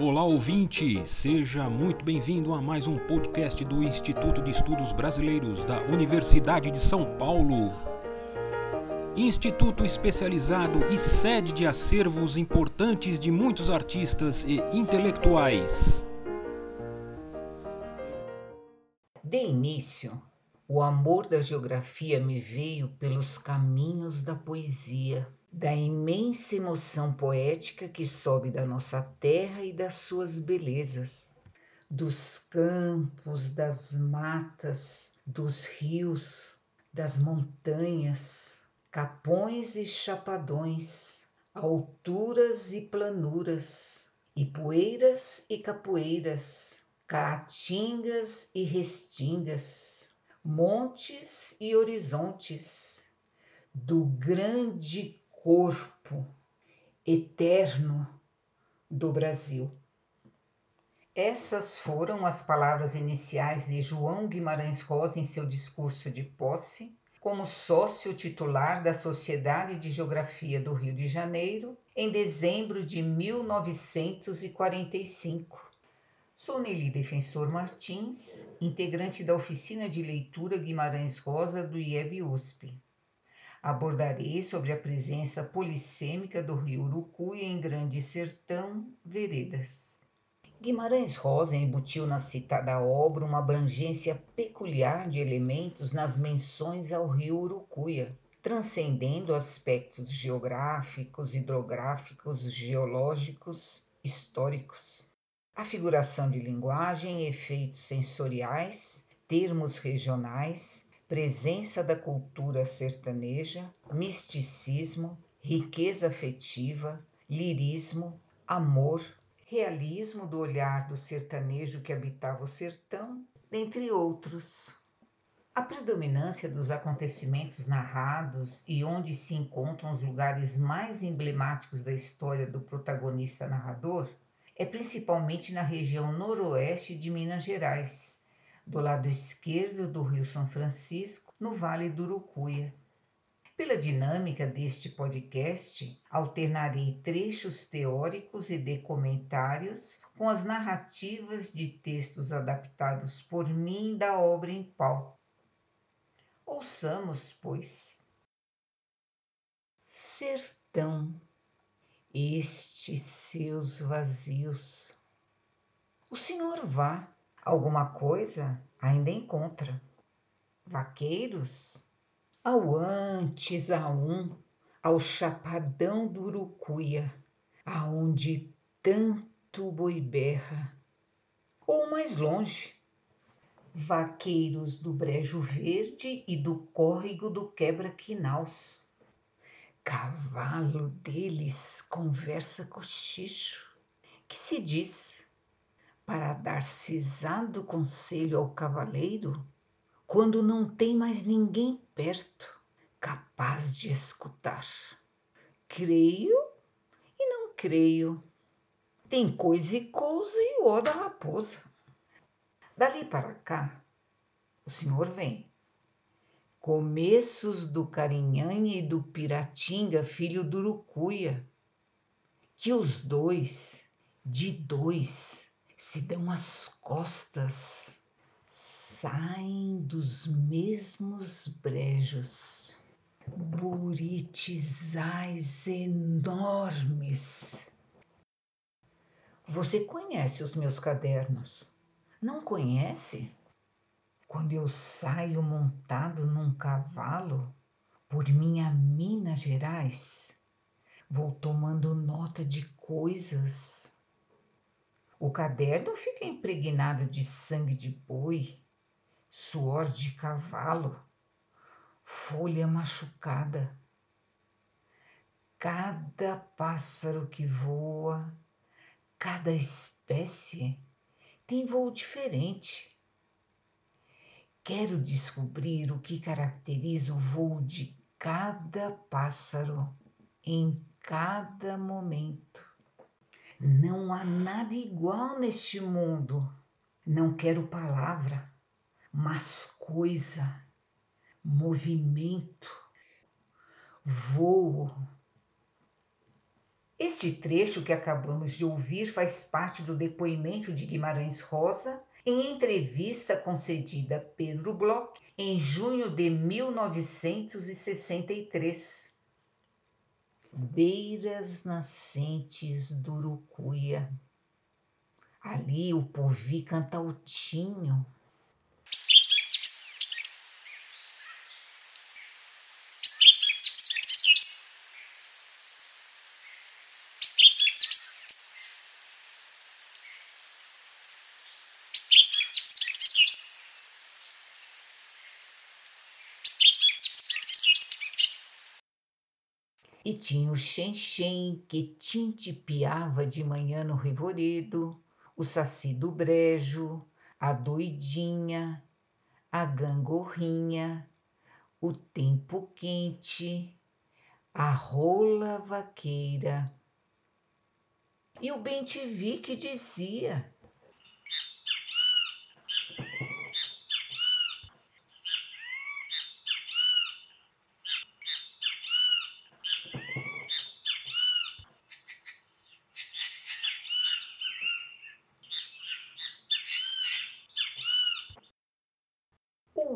Olá ouvinte, seja muito bem-vindo a mais um podcast do Instituto de Estudos Brasileiros da Universidade de São Paulo. Instituto especializado e sede de acervos importantes de muitos artistas e intelectuais. De início, o amor da geografia me veio pelos caminhos da poesia da imensa emoção poética que sobe da nossa terra e das suas belezas, dos campos, das matas, dos rios, das montanhas, capões e chapadões, alturas e planuras, poeiras e capoeiras, caatingas e restingas, montes e horizontes, do grande corpo eterno do Brasil. Essas foram as palavras iniciais de João Guimarães Rosa em seu discurso de posse, como sócio titular da Sociedade de Geografia do Rio de Janeiro, em dezembro de 1945. Sou Nelly Defensor Martins, integrante da oficina de leitura Guimarães Rosa do IEB USP. Abordarei sobre a presença polissêmica do rio Urucuia em Grande Sertão, Veredas. Guimarães Rosa embutiu na citada obra uma abrangência peculiar de elementos nas menções ao rio Urucuia, transcendendo aspectos geográficos, hidrográficos, geológicos, históricos. A figuração de linguagem, efeitos sensoriais, termos regionais, presença da cultura sertaneja, misticismo, riqueza afetiva, lirismo, amor, realismo do olhar do sertanejo que habitava o sertão, dentre outros. A predominância dos acontecimentos narrados e onde se encontram os lugares mais emblemáticos da história do protagonista narrador é principalmente na região noroeste de Minas Gerais, do lado esquerdo do Rio São Francisco, no Vale do Urucuia. Pela dinâmica deste podcast, alternarei trechos teóricos e de comentários com as narrativas de textos adaptados por mim da obra em pau. Ouçamos, pois. Sertão, estes seus vazios. O senhor vá Alguma coisa ainda encontra. Vaqueiros? Ao antes a um, ao chapadão do Urucuia, aonde tanto boi berra. Ou mais longe, vaqueiros do Brejo Verde e do córrego do Quebra-Quinaus. Cavalo deles conversa cochicho, que se diz para dar cisado conselho ao cavaleiro quando não tem mais ninguém perto capaz de escutar. Creio e não creio. Tem coisa e coisa e o da raposa. Dali para cá, o senhor vem. Começos do Carinhanha e do Piratinga, filho do Urucuia, que os dois, de dois, se dão as costas, saem dos mesmos brejos, buritizais enormes. Você conhece os meus cadernos? Não conhece? Quando eu saio montado num cavalo por minha Minas Gerais, vou tomando nota de coisas o caderno fica impregnado de sangue de boi, suor de cavalo, folha machucada. Cada pássaro que voa, cada espécie tem voo diferente. Quero descobrir o que caracteriza o voo de cada pássaro em cada momento. Não há nada igual neste mundo. Não quero palavra, mas coisa, movimento, voo. Este trecho que acabamos de ouvir faz parte do depoimento de Guimarães Rosa em entrevista concedida a Pedro Bloch em junho de 1963. Beiras nascentes do Urucuia. Ali o povi canta altinho, E tinha o Xenxen que tintipiava de manhã no revoredo, o saci do brejo, a doidinha, a gangorrinha, o tempo quente, a rola vaqueira. E o bem-te-vi que dizia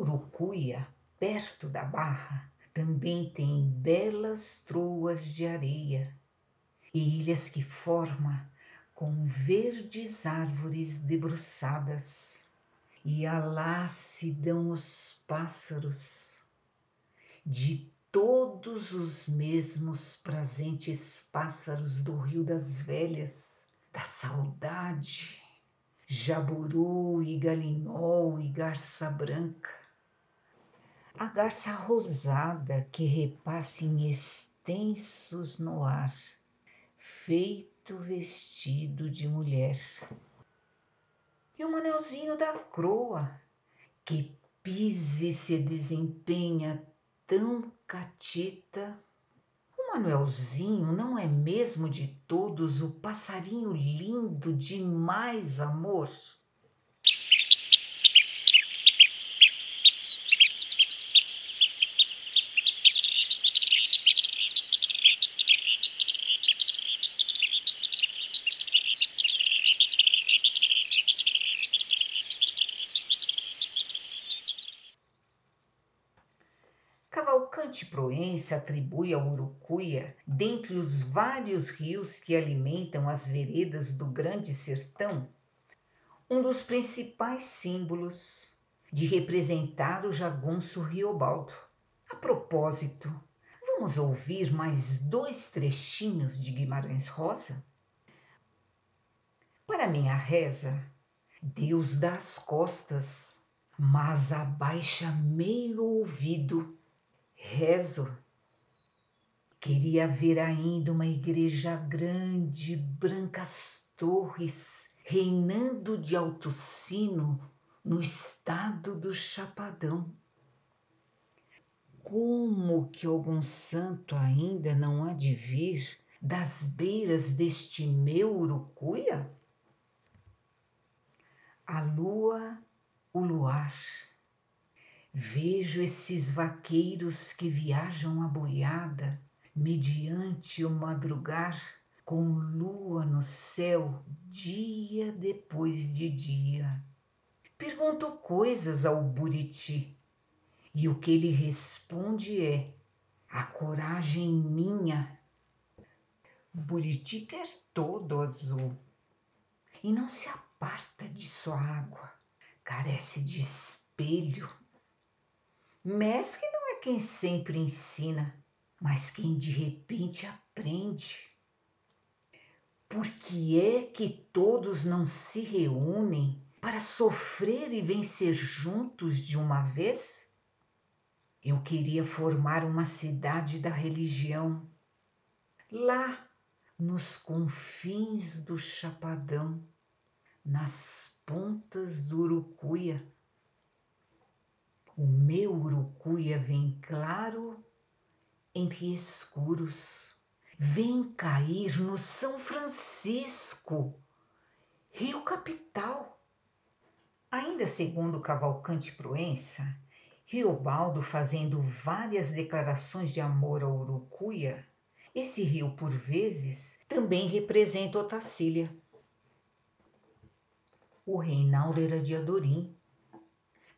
Urucuia, perto da barra, também tem belas troas de areia e ilhas que forma com verdes árvores debruçadas. E alá se dão os pássaros de todos os mesmos prazentes pássaros do Rio das Velhas, da saudade, jaburu e galinhol e garça branca, a garça rosada que repassa em extensos no ar, feito vestido de mulher. E o manelzinho da croa, que pisa e se desempenha tão catita. O Manuelzinho não é mesmo de todos o passarinho lindo de mais amor? Cavalcante Proense atribui ao Urucuia, dentre os vários rios que alimentam as veredas do Grande Sertão, um dos principais símbolos de representar o jagunço Riobaldo. A propósito, vamos ouvir mais dois trechinhos de Guimarães Rosa? Para minha reza, Deus dá as costas, mas abaixa meio ouvido rezo. Queria ver ainda uma igreja grande, brancas torres, reinando de alto sino no estado do Chapadão. Como que algum santo ainda não há de vir das beiras deste meu Urucuia? A lua, o luar, Vejo esses vaqueiros que viajam a boiada, mediante o madrugar, com lua no céu, dia depois de dia. Pergunto coisas ao Buriti, e o que ele responde é: a coragem minha. Buriti quer todo azul e não se aparta de sua água, carece de espelho Mestre não é quem sempre ensina, mas quem de repente aprende. Por que é que todos não se reúnem para sofrer e vencer juntos de uma vez? Eu queria formar uma cidade da religião, lá nos confins do Chapadão, nas pontas do Urucuia o meu urucuia vem claro entre escuros, vem cair no São Francisco, Rio Capital. Ainda segundo Cavalcante Proença, Riobaldo, fazendo várias declarações de amor ao Urucuia, Esse rio, por vezes, também representa Otacília. O Reinaldo era de Adorim,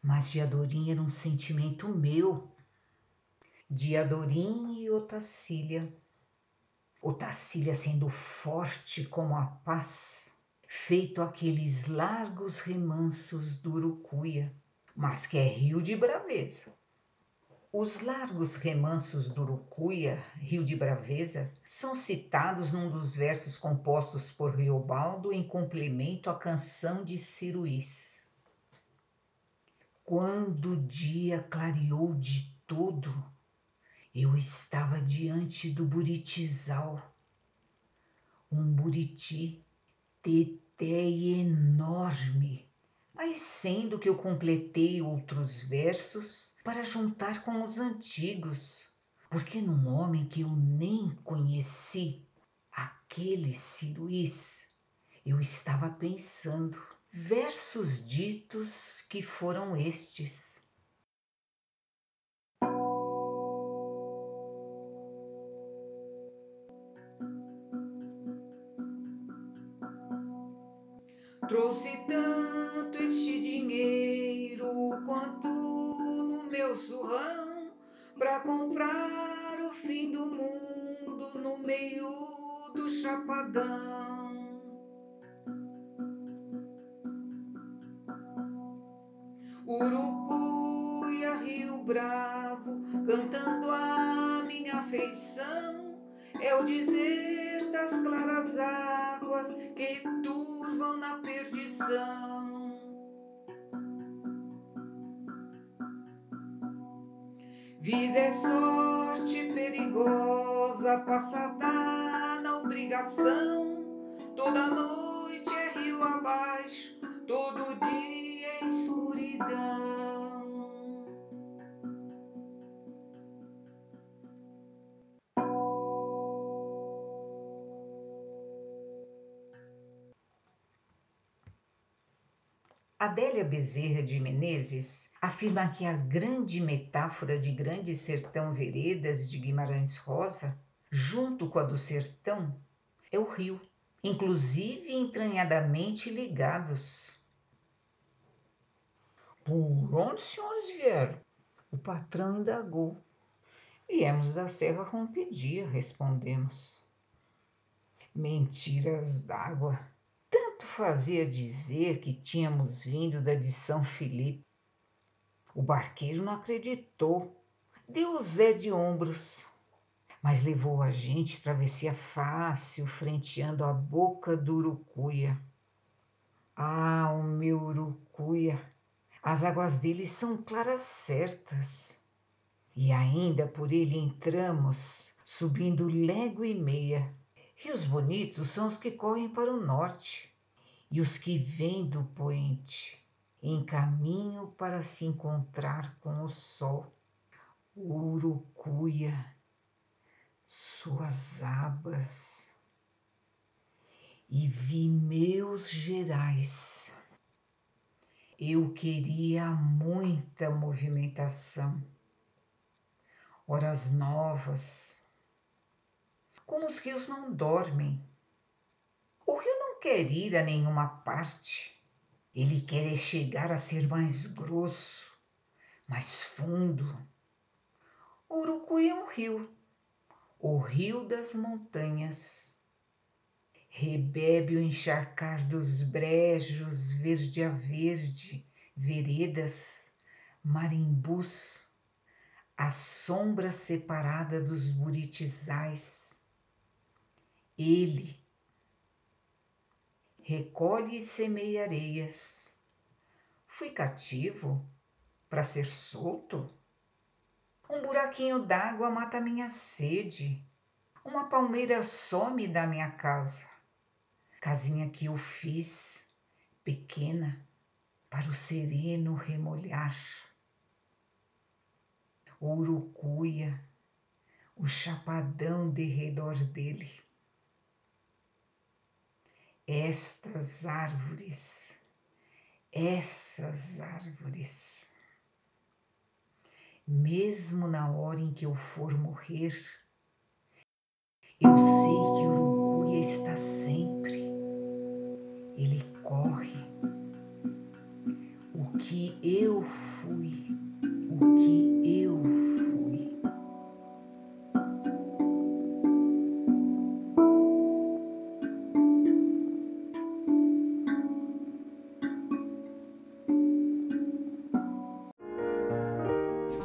mas de Adorim era um sentimento meu. De Adorim e Otacília. Otacília sendo forte como a paz, feito aqueles largos remansos do Urucuia, mas que é rio de braveza. Os largos remansos do Urucuia, rio de braveza, são citados num dos versos compostos por Riobaldo em complemento à canção de Ciruís. Quando o dia clareou de todo, eu estava diante do buritizal, um buriti teté enorme, mas sendo que eu completei outros versos para juntar com os antigos, porque num homem que eu nem conheci, aquele Ciruís, eu estava pensando versos ditos que foram estes. Trouxe tanto este dinheiro quanto no meu surrão para comprar o fim do mundo no meio do chapadão. É o dizer das claras águas que turvam na perdição. Vida é sorte perigosa, passada na obrigação. Toda noite é rio abaixo, todo dia é escuridão. Adélia Bezerra de Menezes afirma que a grande metáfora de Grande Sertão Veredas de Guimarães Rosa, junto com a do sertão, é o rio, inclusive entranhadamente ligados. Por onde os senhores vieram? O patrão indagou. Viemos da Serra Rompedia, respondemos. Mentiras d'água tanto fazia dizer que tínhamos vindo da de São Felipe. O barqueiro não acreditou, deu Zé de ombros, mas levou a gente travessia fácil, frenteando a boca do Urucuia. Ah, o meu Urucuia! As águas dele são claras certas. E ainda por ele entramos, subindo légua e meia, Rios bonitos são os que correm para o norte e os que vêm do poente em caminho para se encontrar com o sol. Urucuia, suas abas, e vi meus gerais. Eu queria muita movimentação, horas novas, como os rios não dormem. O rio não quer ir a nenhuma parte. Ele quer chegar a ser mais grosso, mais fundo. O Urucuí é um rio, o rio das montanhas. Rebebe o encharcar dos brejos verde a verde, veredas, marimbus, a sombra separada dos buritizais ele recolhe e semeia areias. Fui cativo para ser solto? Um buraquinho d'água mata minha sede. Uma palmeira some da minha casa. Casinha que eu fiz, pequena, para o sereno remolhar. O urucuia, o chapadão de redor dele estas árvores, essas árvores. Mesmo na hora em que eu for morrer, Eu sei que Urucuia está sempre. Ele corre. O que eu fui, o que eu fui.